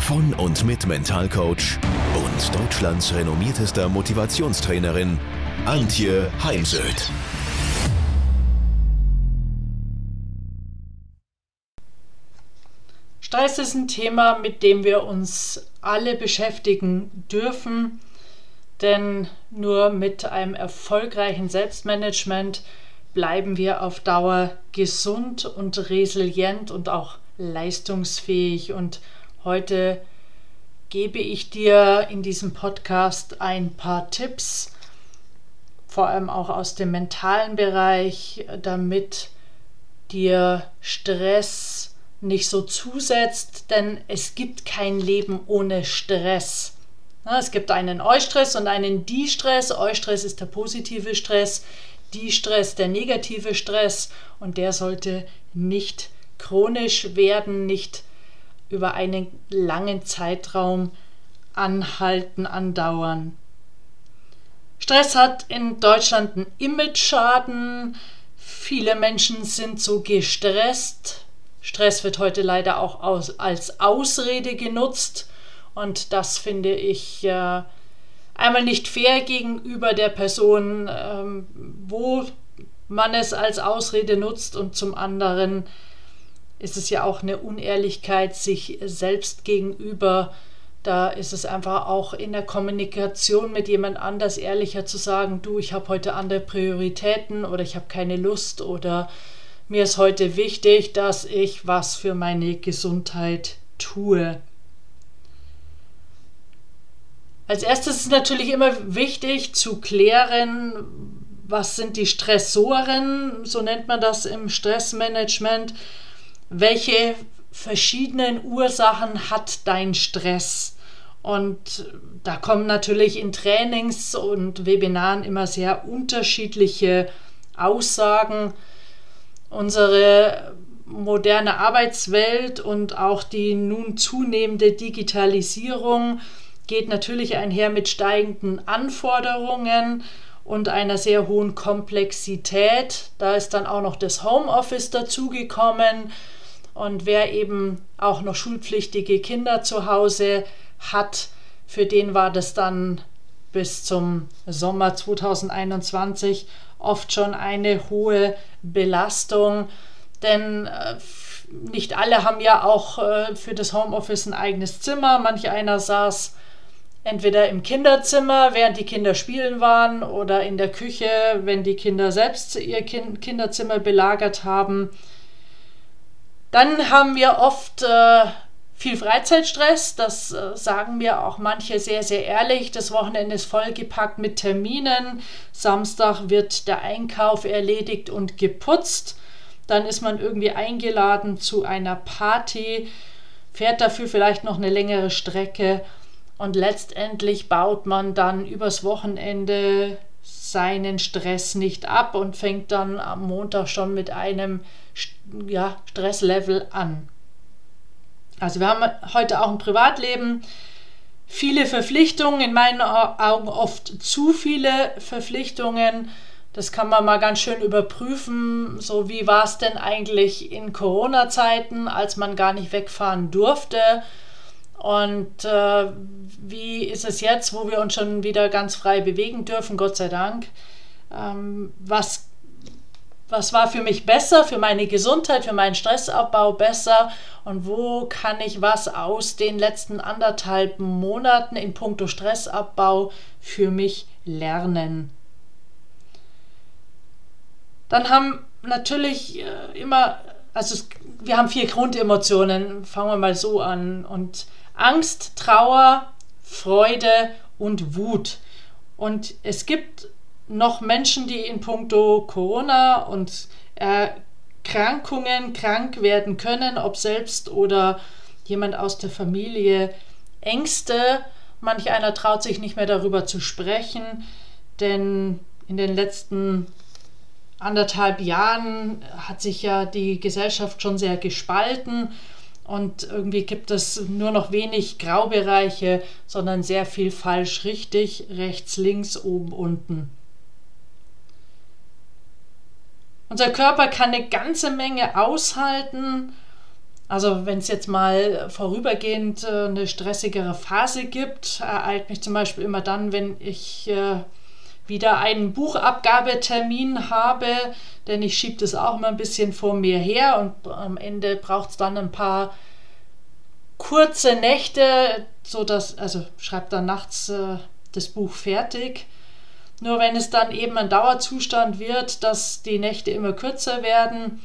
von und mit Mentalcoach und Deutschlands renommiertester Motivationstrainerin Antje Heimsöth. Stress ist ein Thema, mit dem wir uns alle beschäftigen dürfen, denn nur mit einem erfolgreichen Selbstmanagement bleiben wir auf Dauer gesund und resilient und auch leistungsfähig. Und heute gebe ich dir in diesem Podcast ein paar Tipps, vor allem auch aus dem mentalen Bereich, damit dir Stress nicht so zusetzt, denn es gibt kein Leben ohne Stress. Es gibt einen Eustress und einen Distress. Eustress ist der positive Stress, Distress der negative Stress und der sollte nicht chronisch werden, nicht über einen langen Zeitraum anhalten, andauern. Stress hat in Deutschland einen Image-Schaden. Viele Menschen sind so gestresst. Stress wird heute leider auch aus, als Ausrede genutzt. Und das finde ich äh, einmal nicht fair gegenüber der Person, ähm, wo man es als Ausrede nutzt und zum anderen ist es ja auch eine Unehrlichkeit sich selbst gegenüber. Da ist es einfach auch in der Kommunikation mit jemand anders ehrlicher zu sagen, du, ich habe heute andere Prioritäten oder ich habe keine Lust oder mir ist heute wichtig, dass ich was für meine Gesundheit tue. Als erstes ist natürlich immer wichtig zu klären, was sind die Stressoren, so nennt man das im Stressmanagement welche verschiedenen Ursachen hat dein Stress? Und da kommen natürlich in Trainings und Webinaren immer sehr unterschiedliche Aussagen. Unsere moderne Arbeitswelt und auch die nun zunehmende Digitalisierung geht natürlich einher mit steigenden Anforderungen und einer sehr hohen Komplexität. Da ist dann auch noch das Homeoffice dazugekommen und wer eben auch noch schulpflichtige Kinder zu Hause hat, für den war das dann bis zum Sommer 2021 oft schon eine hohe Belastung, denn äh, nicht alle haben ja auch äh, für das Homeoffice ein eigenes Zimmer. Manch einer saß entweder im Kinderzimmer, während die Kinder spielen waren, oder in der Küche, wenn die Kinder selbst ihr Kinderzimmer belagert haben. Dann haben wir oft äh, viel Freizeitstress, das äh, sagen mir auch manche sehr, sehr ehrlich. Das Wochenende ist vollgepackt mit Terminen. Samstag wird der Einkauf erledigt und geputzt. Dann ist man irgendwie eingeladen zu einer Party, fährt dafür vielleicht noch eine längere Strecke und letztendlich baut man dann übers Wochenende seinen Stress nicht ab und fängt dann am Montag schon mit einem ja, Stresslevel an. Also wir haben heute auch ein Privatleben, viele Verpflichtungen, in meinen Augen oft zu viele Verpflichtungen. Das kann man mal ganz schön überprüfen. So wie war es denn eigentlich in Corona-Zeiten, als man gar nicht wegfahren durfte? Und äh, wie ist es jetzt, wo wir uns schon wieder ganz frei bewegen dürfen, Gott sei Dank? Ähm, was was war für mich besser, für meine Gesundheit, für meinen Stressabbau besser und wo kann ich was aus den letzten anderthalb Monaten in puncto Stressabbau für mich lernen. Dann haben natürlich äh, immer, also es, wir haben vier Grundemotionen, fangen wir mal so an und Angst, Trauer, Freude und Wut. Und es gibt noch Menschen, die in puncto Corona und Erkrankungen krank werden können, ob selbst oder jemand aus der Familie, Ängste manch einer traut sich nicht mehr darüber zu sprechen, denn in den letzten anderthalb Jahren hat sich ja die Gesellschaft schon sehr gespalten und irgendwie gibt es nur noch wenig Graubereiche, sondern sehr viel falsch richtig, rechts, links, oben, unten. Unser Körper kann eine ganze Menge aushalten. Also wenn es jetzt mal vorübergehend äh, eine stressigere Phase gibt, ereilt mich zum Beispiel immer dann, wenn ich äh, wieder einen Buchabgabetermin habe, denn ich schiebe das auch mal ein bisschen vor mir her und am Ende braucht es dann ein paar kurze Nächte, so also schreibt dann nachts äh, das Buch fertig. Nur wenn es dann eben ein Dauerzustand wird, dass die Nächte immer kürzer werden,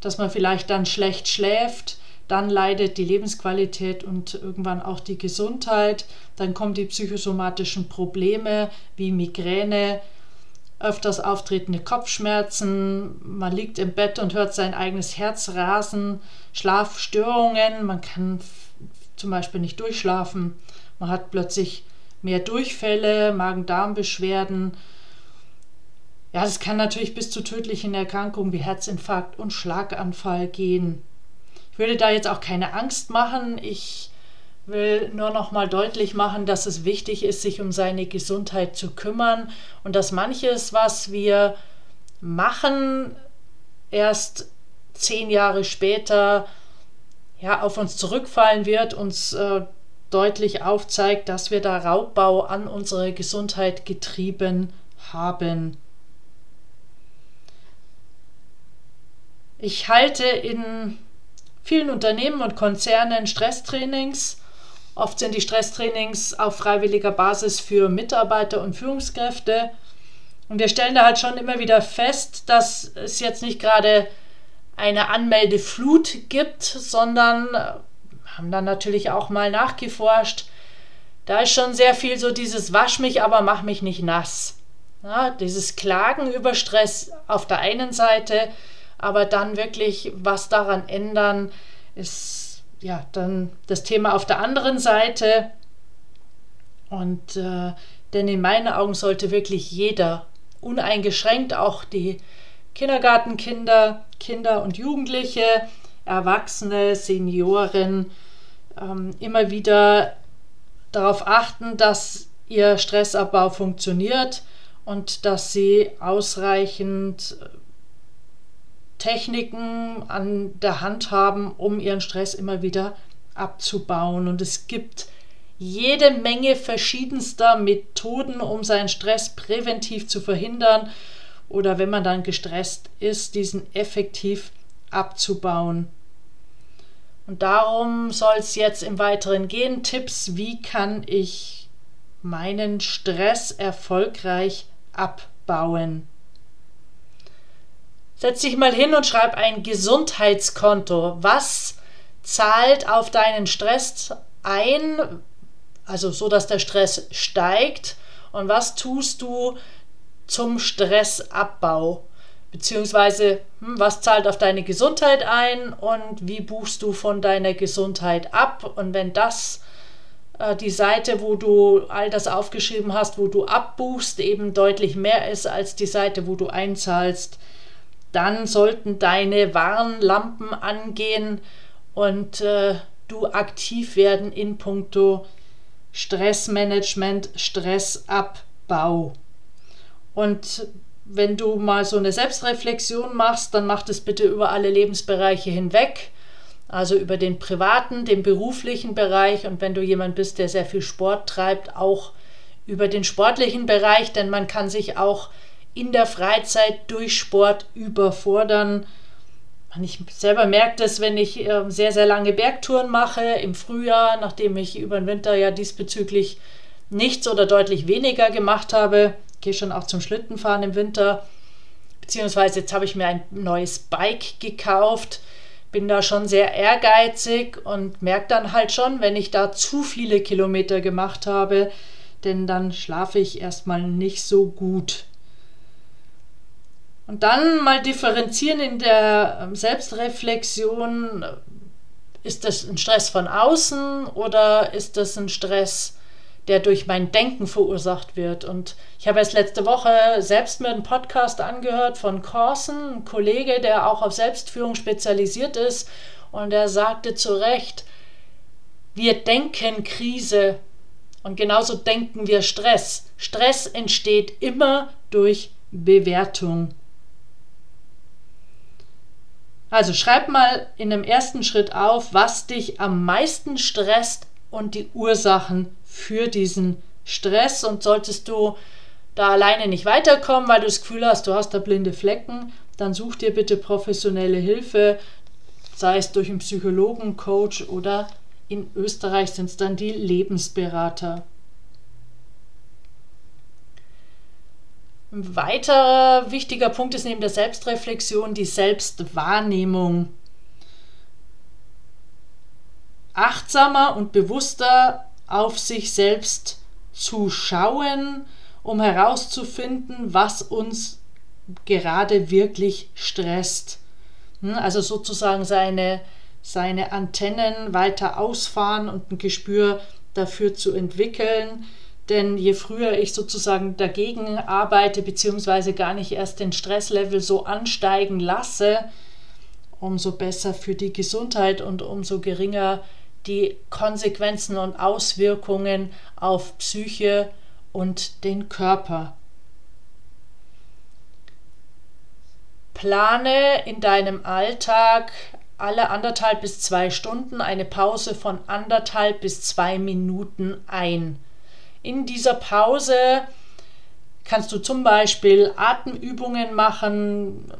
dass man vielleicht dann schlecht schläft, dann leidet die Lebensqualität und irgendwann auch die Gesundheit. Dann kommen die psychosomatischen Probleme wie Migräne, öfters auftretende Kopfschmerzen, man liegt im Bett und hört sein eigenes Herz rasen, Schlafstörungen, man kann zum Beispiel nicht durchschlafen, man hat plötzlich mehr Durchfälle, Magen-Darm-Beschwerden. Ja, es kann natürlich bis zu tödlichen Erkrankungen wie Herzinfarkt und Schlaganfall gehen würde da jetzt auch keine Angst machen. Ich will nur noch mal deutlich machen, dass es wichtig ist, sich um seine Gesundheit zu kümmern und dass manches, was wir machen, erst zehn Jahre später ja, auf uns zurückfallen wird, uns äh, deutlich aufzeigt, dass wir da Raubbau an unsere Gesundheit getrieben haben. Ich halte in vielen Unternehmen und Konzernen Stresstrainings. Oft sind die Stresstrainings auf freiwilliger Basis für Mitarbeiter und Führungskräfte. Und wir stellen da halt schon immer wieder fest, dass es jetzt nicht gerade eine Anmeldeflut gibt, sondern haben dann natürlich auch mal nachgeforscht. Da ist schon sehr viel so dieses Wasch mich, aber mach mich nicht nass. Ja, dieses Klagen über Stress auf der einen Seite, aber dann wirklich was daran ändern, ist ja dann das Thema auf der anderen Seite. Und äh, denn in meinen Augen sollte wirklich jeder, uneingeschränkt auch die Kindergartenkinder, Kinder und Jugendliche, Erwachsene, Senioren, ähm, immer wieder darauf achten, dass ihr Stressabbau funktioniert und dass sie ausreichend Techniken an der Hand haben, um ihren Stress immer wieder abzubauen. Und es gibt jede Menge verschiedenster Methoden, um seinen Stress präventiv zu verhindern oder wenn man dann gestresst ist, diesen effektiv abzubauen. Und darum soll es jetzt im Weiteren gehen. Tipps, wie kann ich meinen Stress erfolgreich abbauen? Setz dich mal hin und schreib ein Gesundheitskonto. Was zahlt auf deinen Stress ein, also so, dass der Stress steigt? Und was tust du zum Stressabbau? Beziehungsweise, hm, was zahlt auf deine Gesundheit ein und wie buchst du von deiner Gesundheit ab? Und wenn das äh, die Seite, wo du all das aufgeschrieben hast, wo du abbuchst, eben deutlich mehr ist als die Seite, wo du einzahlst, dann sollten deine Warnlampen angehen und äh, du aktiv werden in puncto Stressmanagement, Stressabbau. Und wenn du mal so eine Selbstreflexion machst, dann mach das bitte über alle Lebensbereiche hinweg. Also über den privaten, den beruflichen Bereich und wenn du jemand bist, der sehr viel Sport treibt, auch über den sportlichen Bereich, denn man kann sich auch in der Freizeit durch Sport überfordern. Ich selber merke das, wenn ich ähm, sehr, sehr lange Bergtouren mache im Frühjahr, nachdem ich über den Winter ja diesbezüglich nichts oder deutlich weniger gemacht habe. Ich gehe schon auch zum Schlittenfahren im Winter. Beziehungsweise jetzt habe ich mir ein neues Bike gekauft. Bin da schon sehr ehrgeizig und merke dann halt schon, wenn ich da zu viele Kilometer gemacht habe, denn dann schlafe ich erstmal nicht so gut. Und dann mal differenzieren in der ähm, Selbstreflexion, ist das ein Stress von außen oder ist das ein Stress, der durch mein Denken verursacht wird. Und ich habe erst letzte Woche selbst mir einen Podcast angehört von Corson, ein Kollege, der auch auf Selbstführung spezialisiert ist. Und er sagte zu Recht, wir denken Krise und genauso denken wir Stress. Stress entsteht immer durch Bewertung. Also schreib mal in dem ersten Schritt auf, was dich am meisten stresst und die Ursachen für diesen Stress. Und solltest du da alleine nicht weiterkommen, weil du das Gefühl hast, du hast da blinde Flecken, dann such dir bitte professionelle Hilfe, sei es durch einen Psychologen, Coach oder in Österreich sind es dann die Lebensberater. Ein weiterer wichtiger Punkt ist neben der Selbstreflexion die Selbstwahrnehmung. Achtsamer und bewusster auf sich selbst zu schauen, um herauszufinden, was uns gerade wirklich stresst. Hm, also sozusagen seine seine Antennen weiter ausfahren und ein Gespür dafür zu entwickeln. Denn je früher ich sozusagen dagegen arbeite, beziehungsweise gar nicht erst den Stresslevel so ansteigen lasse, umso besser für die Gesundheit und umso geringer die Konsequenzen und Auswirkungen auf Psyche und den Körper. Plane in deinem Alltag alle anderthalb bis zwei Stunden eine Pause von anderthalb bis zwei Minuten ein. In dieser Pause kannst du zum Beispiel Atemübungen machen,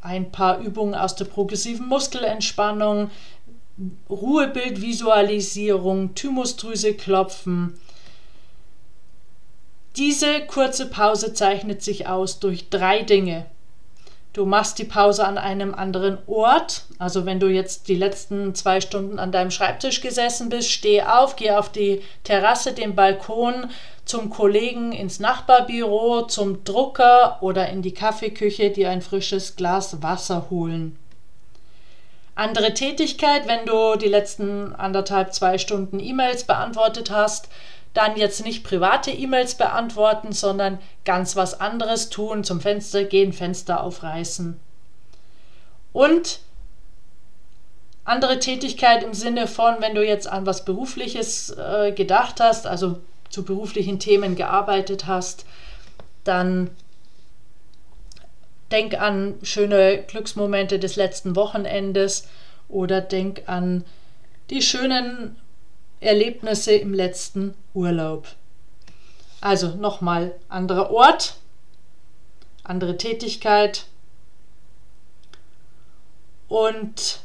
ein paar Übungen aus der progressiven Muskelentspannung, Ruhebildvisualisierung, Thymusdrüse klopfen. Diese kurze Pause zeichnet sich aus durch drei Dinge. Du machst die Pause an einem anderen Ort. Also wenn du jetzt die letzten zwei Stunden an deinem Schreibtisch gesessen bist, steh auf, geh auf die Terrasse, den Balkon, zum Kollegen ins Nachbarbüro, zum Drucker oder in die Kaffeeküche, dir ein frisches Glas Wasser holen. Andere Tätigkeit, wenn du die letzten anderthalb, zwei Stunden E-Mails beantwortet hast, dann jetzt nicht private E-Mails beantworten, sondern ganz was anderes tun, zum Fenster gehen, Fenster aufreißen. Und andere Tätigkeit im Sinne von, wenn du jetzt an was Berufliches äh, gedacht hast, also zu beruflichen Themen gearbeitet hast, dann denk an schöne Glücksmomente des letzten Wochenendes oder denk an die schönen Erlebnisse im letzten Urlaub. Also nochmal anderer Ort, andere Tätigkeit und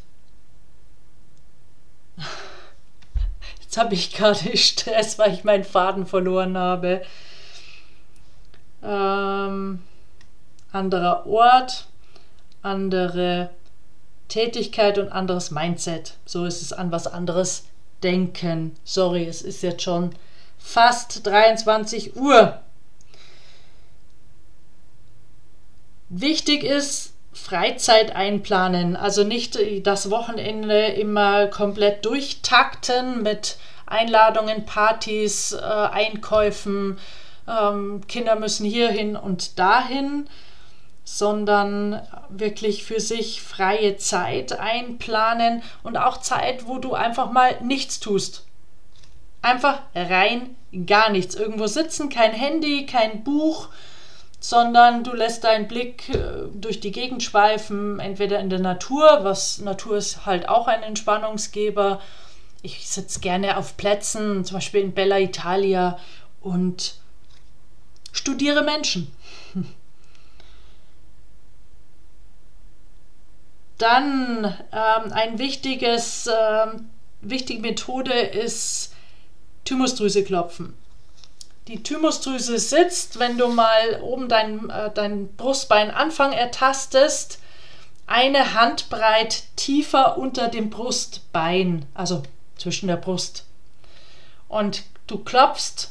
jetzt habe ich gerade Stress, weil ich meinen Faden verloren habe. Ähm, anderer Ort, andere Tätigkeit und anderes Mindset. So ist es an was anderes denken. Sorry, es ist jetzt schon fast 23 Uhr. Wichtig ist, Freizeit einplanen, also nicht das Wochenende immer komplett durchtakten mit Einladungen, Partys, äh, Einkäufen, ähm, Kinder müssen hierhin und dahin, sondern wirklich für sich freie Zeit einplanen und auch Zeit, wo du einfach mal nichts tust. Einfach rein gar nichts. Irgendwo sitzen, kein Handy, kein Buch, sondern du lässt deinen Blick äh, durch die Gegend schweifen, entweder in der Natur, was Natur ist halt auch ein Entspannungsgeber. Ich sitze gerne auf Plätzen, zum Beispiel in Bella Italia und studiere Menschen. Dann ähm, ein wichtiges, ähm, wichtige Methode ist Thymusdrüse klopfen. Die Thymusdrüse sitzt, wenn du mal oben dein, äh, dein Brustbein Anfang ertastest, eine Handbreit tiefer unter dem Brustbein, also zwischen der Brust. Und du klopfst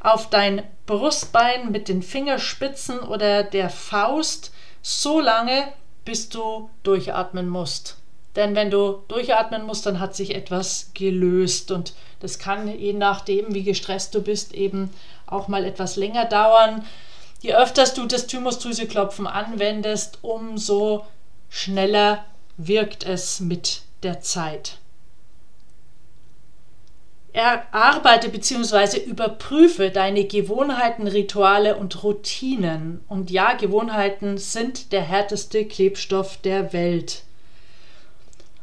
auf dein Brustbein mit den Fingerspitzen oder der Faust so lange, bis du durchatmen musst. Denn wenn du durchatmen musst, dann hat sich etwas gelöst. Und das kann je nachdem, wie gestresst du bist, eben auch mal etwas länger dauern. Je öfters du das Thymusdrüseklopfen anwendest, umso schneller wirkt es mit der Zeit. Erarbeite bzw. überprüfe deine Gewohnheiten, Rituale und Routinen. Und ja, Gewohnheiten sind der härteste Klebstoff der Welt.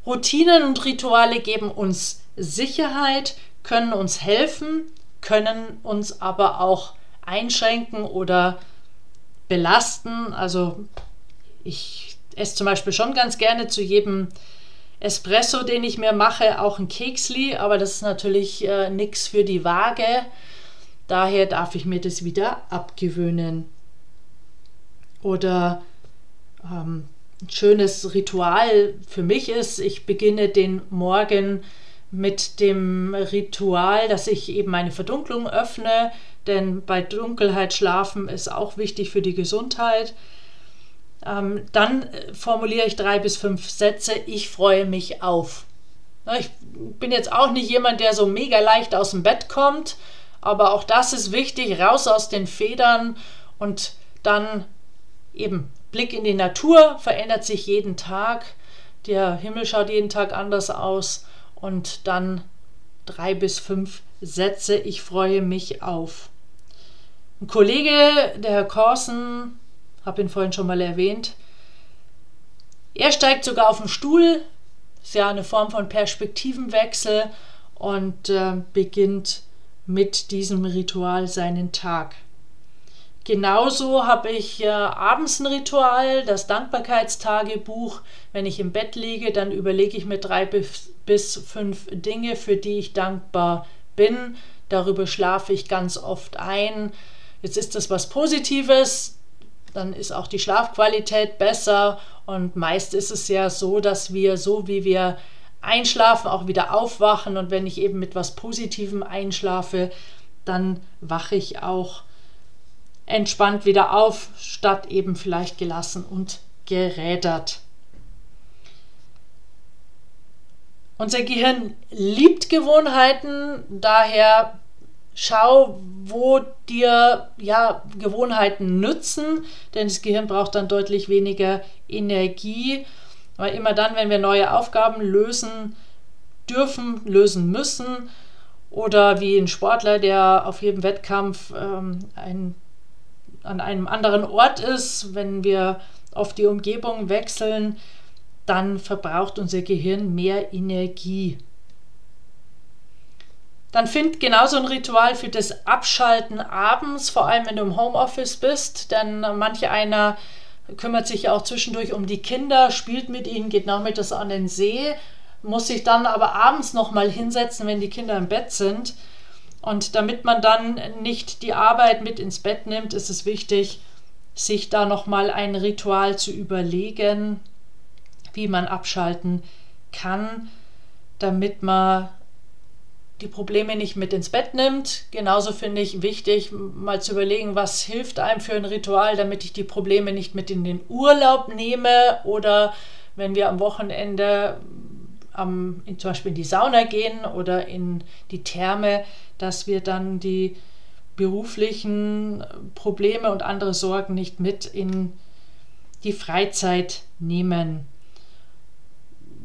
Routinen und Rituale geben uns Sicherheit, können uns helfen, können uns aber auch einschränken oder belasten. Also ich esse zum Beispiel schon ganz gerne zu jedem Espresso, den ich mir mache, auch ein Keksli, aber das ist natürlich äh, nichts für die Waage. Daher darf ich mir das wieder abgewöhnen. Oder ähm, ein schönes Ritual für mich ist, ich beginne den Morgen mit dem Ritual, dass ich eben meine Verdunklung öffne, denn bei Dunkelheit schlafen ist auch wichtig für die Gesundheit. Ähm, dann äh, formuliere ich drei bis fünf Sätze. Ich freue mich auf. Ich bin jetzt auch nicht jemand, der so mega leicht aus dem Bett kommt, aber auch das ist wichtig. Raus aus den Federn und dann eben Blick in die Natur, verändert sich jeden Tag. Der Himmel schaut jeden Tag anders aus und dann drei bis fünf Sätze. Ich freue mich auf. Ein Kollege, der Herr Korsen, habe ihn vorhin schon mal erwähnt, er steigt sogar auf den Stuhl, ist ja eine Form von Perspektivenwechsel und äh, beginnt mit diesem Ritual seinen Tag. Genauso habe ich äh, abends ein Ritual, das Dankbarkeitstagebuch. Wenn ich im Bett liege, dann überlege ich mir drei bis, bis fünf Dinge, für die ich dankbar bin. Darüber schlafe ich ganz oft ein. Jetzt ist das was Positives, dann ist auch die Schlafqualität besser. Und meist ist es ja so, dass wir so wie wir einschlafen, auch wieder aufwachen. Und wenn ich eben mit was Positivem einschlafe, dann wache ich auch entspannt wieder auf, statt eben vielleicht gelassen und gerädert. Unser Gehirn liebt Gewohnheiten, daher schau, wo dir ja Gewohnheiten nützen, denn das Gehirn braucht dann deutlich weniger Energie, weil immer dann, wenn wir neue Aufgaben lösen dürfen, lösen müssen, oder wie ein Sportler, der auf jedem Wettkampf ähm, ein an einem anderen Ort ist, wenn wir auf die Umgebung wechseln, dann verbraucht unser Gehirn mehr Energie. Dann find genauso ein Ritual für das Abschalten abends, vor allem wenn du im Homeoffice bist, denn manche einer kümmert sich auch zwischendurch um die Kinder, spielt mit ihnen, geht nachmittags an den See, muss sich dann aber abends nochmal hinsetzen, wenn die Kinder im Bett sind. Und damit man dann nicht die Arbeit mit ins Bett nimmt, ist es wichtig, sich da nochmal ein Ritual zu überlegen, wie man abschalten kann, damit man die Probleme nicht mit ins Bett nimmt. Genauso finde ich wichtig, mal zu überlegen, was hilft einem für ein Ritual, damit ich die Probleme nicht mit in den Urlaub nehme oder wenn wir am Wochenende am, in, zum Beispiel in die Sauna gehen oder in die Therme, dass wir dann die beruflichen Probleme und andere Sorgen nicht mit in die Freizeit nehmen.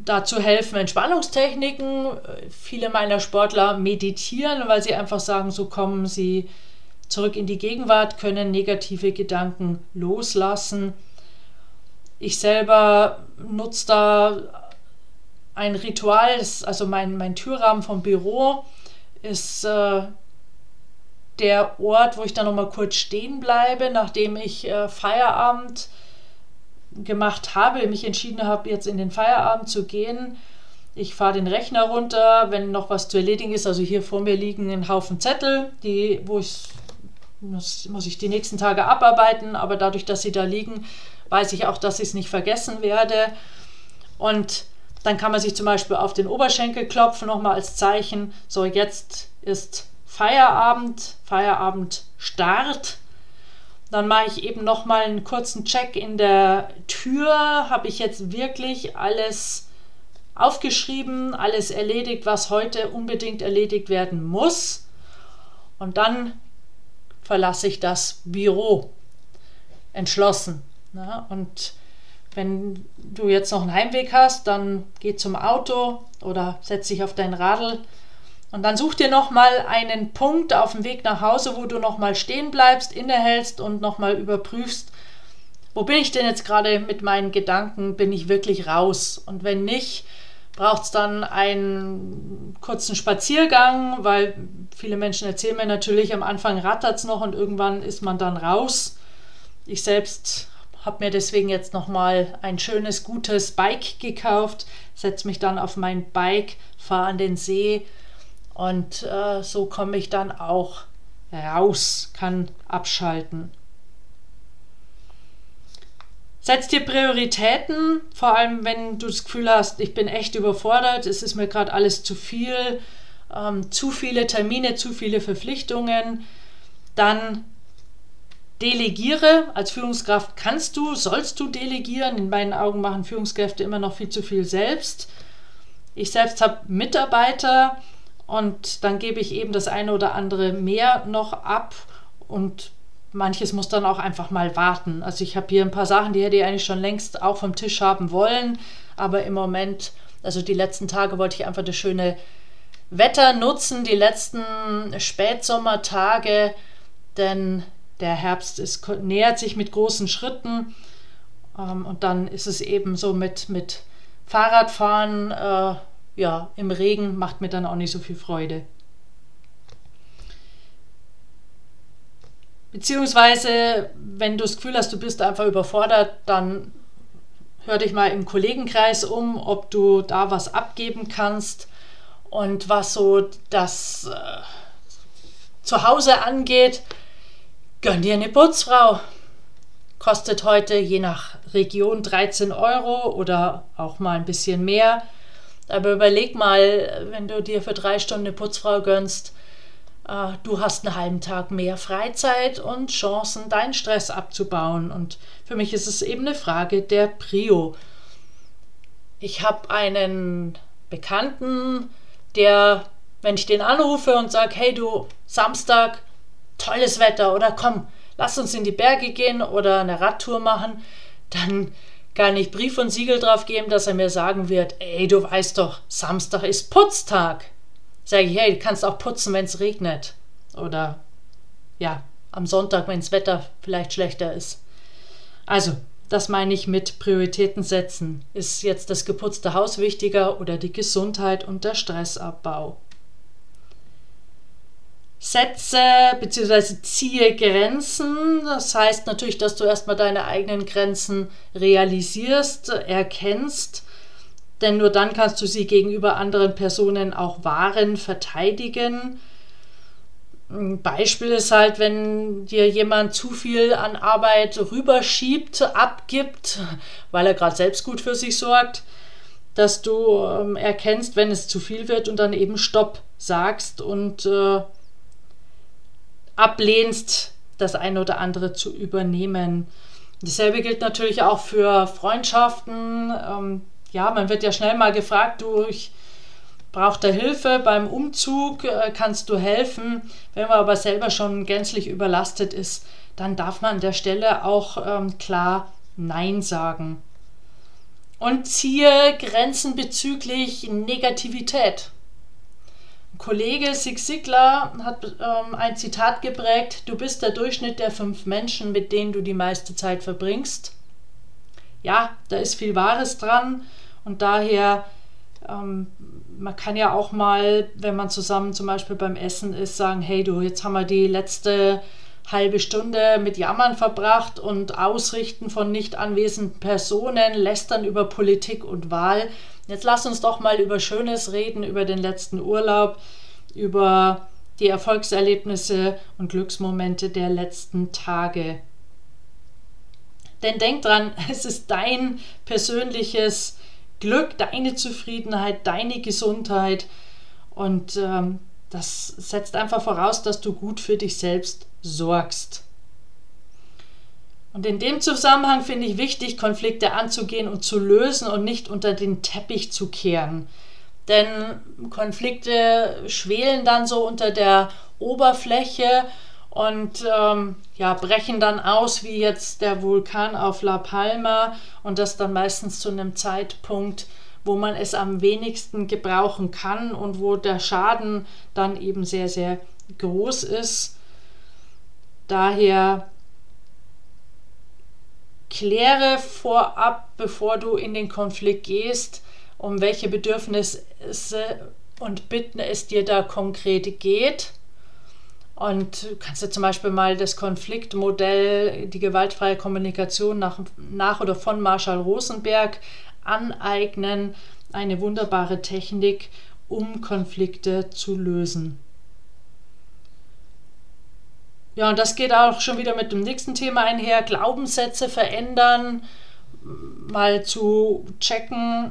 Dazu helfen Entspannungstechniken. Viele meiner Sportler meditieren, weil sie einfach sagen, so kommen sie zurück in die Gegenwart, können negative Gedanken loslassen. Ich selber nutze da ein Ritual, also mein, mein Türrahmen vom Büro ist äh, der Ort, wo ich dann nochmal kurz stehen bleibe, nachdem ich äh, Feierabend gemacht habe, mich entschieden habe, jetzt in den Feierabend zu gehen. Ich fahre den Rechner runter, wenn noch was zu erledigen ist. Also hier vor mir liegen ein Haufen Zettel, die, wo ich muss, muss ich die nächsten Tage abarbeiten, aber dadurch, dass sie da liegen, weiß ich auch, dass ich es nicht vergessen werde. Und dann kann man sich zum Beispiel auf den Oberschenkel klopfen, nochmal als Zeichen. So, jetzt ist Feierabend, Feierabendstart. Dann mache ich eben nochmal einen kurzen Check in der Tür. Habe ich jetzt wirklich alles aufgeschrieben, alles erledigt, was heute unbedingt erledigt werden muss. Und dann verlasse ich das Büro entschlossen. Ne? Und wenn du jetzt noch einen Heimweg hast, dann geh zum Auto oder setz dich auf dein Radl und dann such dir nochmal einen Punkt auf dem Weg nach Hause, wo du nochmal stehen bleibst, innehältst und nochmal überprüfst, wo bin ich denn jetzt gerade mit meinen Gedanken? Bin ich wirklich raus? Und wenn nicht, braucht es dann einen kurzen Spaziergang, weil viele Menschen erzählen mir natürlich, am Anfang rattert es noch und irgendwann ist man dann raus. Ich selbst habe mir deswegen jetzt nochmal ein schönes, gutes Bike gekauft, setze mich dann auf mein Bike, fahre an den See und äh, so komme ich dann auch raus, kann abschalten. Setz dir Prioritäten, vor allem wenn du das Gefühl hast, ich bin echt überfordert, es ist mir gerade alles zu viel, ähm, zu viele Termine, zu viele Verpflichtungen, dann delegiere. Als Führungskraft kannst du, sollst du delegieren. In meinen Augen machen Führungskräfte immer noch viel zu viel selbst. Ich selbst habe Mitarbeiter und dann gebe ich eben das eine oder andere mehr noch ab. Und manches muss dann auch einfach mal warten. Also ich habe hier ein paar Sachen, die hätte ich eigentlich schon längst auch vom Tisch haben wollen, aber im Moment, also die letzten Tage wollte ich einfach das schöne Wetter nutzen, die letzten Spätsommertage, denn der Herbst ist, nähert sich mit großen Schritten. Ähm, und dann ist es eben so mit, mit Fahrradfahren, äh, ja, im Regen macht mir dann auch nicht so viel Freude. Beziehungsweise, wenn du das Gefühl hast, du bist einfach überfordert, dann hör dich mal im Kollegenkreis um, ob du da was abgeben kannst. Und was so das äh, Zuhause angeht, gönn dir eine Putzfrau. Kostet heute je nach Region 13 Euro oder auch mal ein bisschen mehr. Aber überleg mal, wenn du dir für drei Stunden eine Putzfrau gönnst, äh, du hast einen halben Tag mehr Freizeit und Chancen, deinen Stress abzubauen. Und für mich ist es eben eine Frage der Prio. Ich habe einen Bekannten, der, wenn ich den anrufe und sage, hey du, Samstag, tolles Wetter oder komm, lass uns in die Berge gehen oder eine Radtour machen, dann kann ich Brief und Siegel drauf geben, dass er mir sagen wird, ey, du weißt doch, Samstag ist Putztag sage ich, hey, du kannst auch putzen, wenn es regnet. Oder ja, am Sonntag, wenn das Wetter vielleicht schlechter ist. Also, das meine ich mit Prioritäten setzen. Ist jetzt das geputzte Haus wichtiger oder die Gesundheit und der Stressabbau? Setze bzw. ziehe Grenzen. Das heißt natürlich, dass du erstmal deine eigenen Grenzen realisierst, erkennst denn nur dann kannst du sie gegenüber anderen Personen auch wahren, verteidigen. Ein Beispiel ist halt, wenn dir jemand zu viel an Arbeit rüberschiebt, abgibt, weil er gerade selbst gut für sich sorgt, dass du ähm, erkennst, wenn es zu viel wird und dann eben Stopp sagst und äh, ablehnst, das eine oder andere zu übernehmen. Dasselbe gilt natürlich auch für Freundschaften. Ähm, ja, man wird ja schnell mal gefragt, du, ich brauche da Hilfe beim Umzug, äh, kannst du helfen? Wenn man aber selber schon gänzlich überlastet ist, dann darf man an der Stelle auch ähm, klar Nein sagen. Und ziehe Grenzen bezüglich Negativität. Kollege Sig Sigler hat ähm, ein Zitat geprägt: Du bist der Durchschnitt der fünf Menschen, mit denen du die meiste Zeit verbringst. Ja, da ist viel Wahres dran. Und daher, ähm, man kann ja auch mal, wenn man zusammen zum Beispiel beim Essen ist, sagen, hey du, jetzt haben wir die letzte halbe Stunde mit Jammern verbracht und Ausrichten von nicht anwesenden Personen, lästern über Politik und Wahl. Jetzt lass uns doch mal über Schönes reden, über den letzten Urlaub, über die Erfolgserlebnisse und Glücksmomente der letzten Tage. Denn denk dran, es ist dein persönliches Glück, deine Zufriedenheit, deine Gesundheit. Und ähm, das setzt einfach voraus, dass du gut für dich selbst sorgst. Und in dem Zusammenhang finde ich wichtig, Konflikte anzugehen und zu lösen und nicht unter den Teppich zu kehren. Denn Konflikte schwelen dann so unter der Oberfläche und ähm, ja, brechen dann aus, wie jetzt der Vulkan auf La Palma und das dann meistens zu einem Zeitpunkt, wo man es am wenigsten gebrauchen kann und wo der Schaden dann eben sehr, sehr groß ist. Daher kläre vorab, bevor du in den Konflikt gehst, um welche Bedürfnisse und Bitten es dir da konkret geht. Und kannst du zum Beispiel mal das Konfliktmodell, die gewaltfreie Kommunikation nach, nach oder von Marshall Rosenberg aneignen. Eine wunderbare Technik, um Konflikte zu lösen. Ja, und das geht auch schon wieder mit dem nächsten Thema einher. Glaubenssätze verändern, mal zu checken,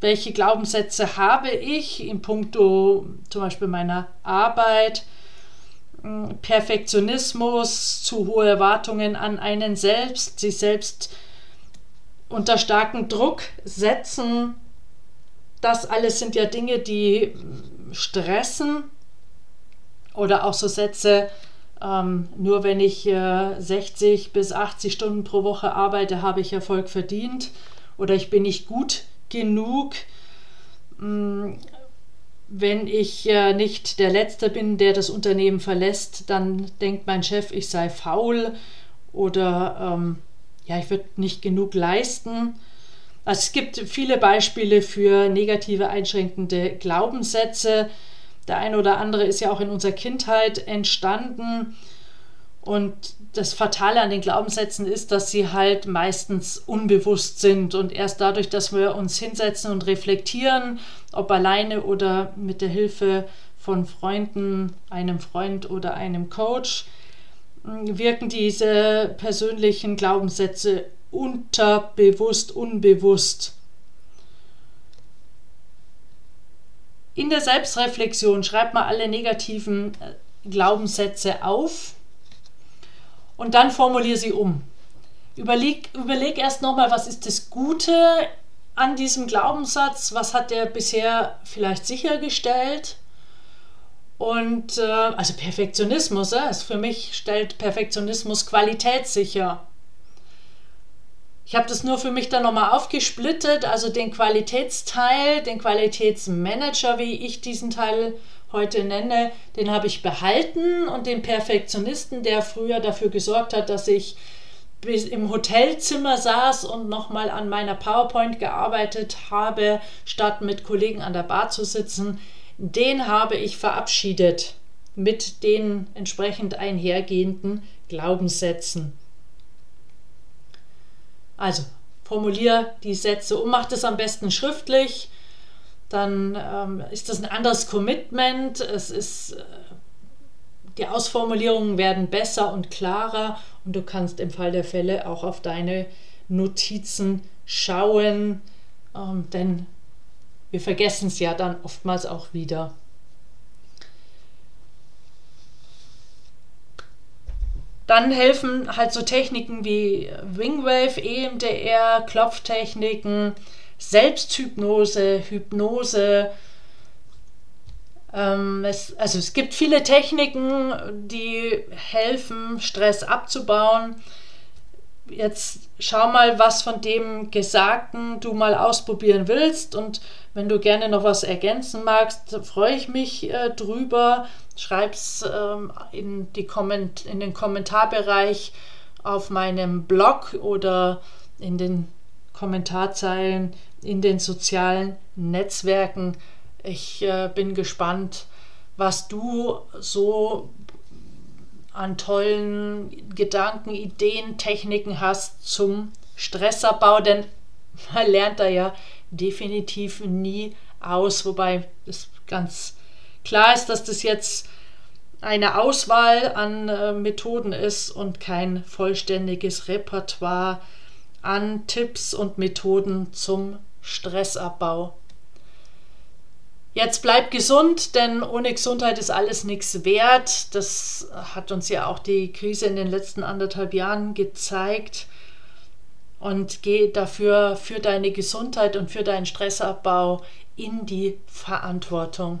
welche Glaubenssätze habe ich in puncto zum Beispiel meiner Arbeit, hm, Perfektionismus, zu hohe Erwartungen an einen selbst, sich selbst unter starken Druck setzen. Das alles sind ja Dinge, die stressen. Oder auch so Sätze, ähm, nur wenn ich äh, 60 bis 80 Stunden pro Woche arbeite, habe ich Erfolg verdient. Oder ich bin nicht gut genug. Mm, wenn ich äh, nicht der Letzte bin, der das Unternehmen verlässt, dann denkt mein Chef, ich sei faul oder ähm, ja, ich würde nicht genug leisten. Also es gibt viele Beispiele für negative einschränkende Glaubenssätze. Der eine oder andere ist ja auch in unserer Kindheit entstanden. Und das Fatale an den Glaubenssätzen ist, dass sie halt meistens unbewusst sind. Und erst dadurch, dass wir uns hinsetzen und reflektieren, ob alleine oder mit der Hilfe von Freunden, einem Freund oder einem Coach, wirken diese persönlichen Glaubenssätze unterbewusst, unbewusst. In der Selbstreflexion schreibt man alle negativen äh, Glaubenssätze auf und dann formuliere sie um. Überleg, überleg erst nochmal, was ist das Gute an diesem Glaubenssatz, was hat der bisher vielleicht sichergestellt. Und äh, also Perfektionismus, äh, ist für mich stellt Perfektionismus Qualität sicher. Ich habe das nur für mich dann nochmal aufgesplittet, also den Qualitätsteil, den Qualitätsmanager, wie ich diesen Teil heute nenne, den habe ich behalten und den Perfektionisten, der früher dafür gesorgt hat, dass ich bis im Hotelzimmer saß und nochmal an meiner PowerPoint gearbeitet habe, statt mit Kollegen an der Bar zu sitzen, den habe ich verabschiedet mit den entsprechend einhergehenden Glaubenssätzen. Also formulier die Sätze um, mach das am besten schriftlich dann ähm, ist das ein anderes Commitment. Es ist, äh, die Ausformulierungen werden besser und klarer und du kannst im Fall der Fälle auch auf deine Notizen schauen, ähm, denn wir vergessen es ja dann oftmals auch wieder. Dann helfen halt so Techniken wie Wingwave, EMDR, Klopftechniken, Selbsthypnose, Hypnose. Ähm, es, also es gibt viele Techniken, die helfen, Stress abzubauen. Jetzt schau mal, was von dem Gesagten du mal ausprobieren willst. Und wenn du gerne noch was ergänzen magst, freue ich mich äh, drüber. Schreib's ähm, in, in den Kommentarbereich auf meinem Blog oder in den Kommentarzeilen in den sozialen Netzwerken. Ich äh, bin gespannt, was du so an tollen Gedanken, Ideen, Techniken hast zum Stressabbau, denn man lernt da ja definitiv nie aus, wobei es ganz klar ist, dass das jetzt eine Auswahl an äh, Methoden ist und kein vollständiges Repertoire an Tipps und Methoden zum Stressabbau. Jetzt bleibt gesund, denn ohne Gesundheit ist alles nichts wert. Das hat uns ja auch die Krise in den letzten anderthalb Jahren gezeigt. Und geh dafür für deine Gesundheit und für deinen Stressabbau in die Verantwortung.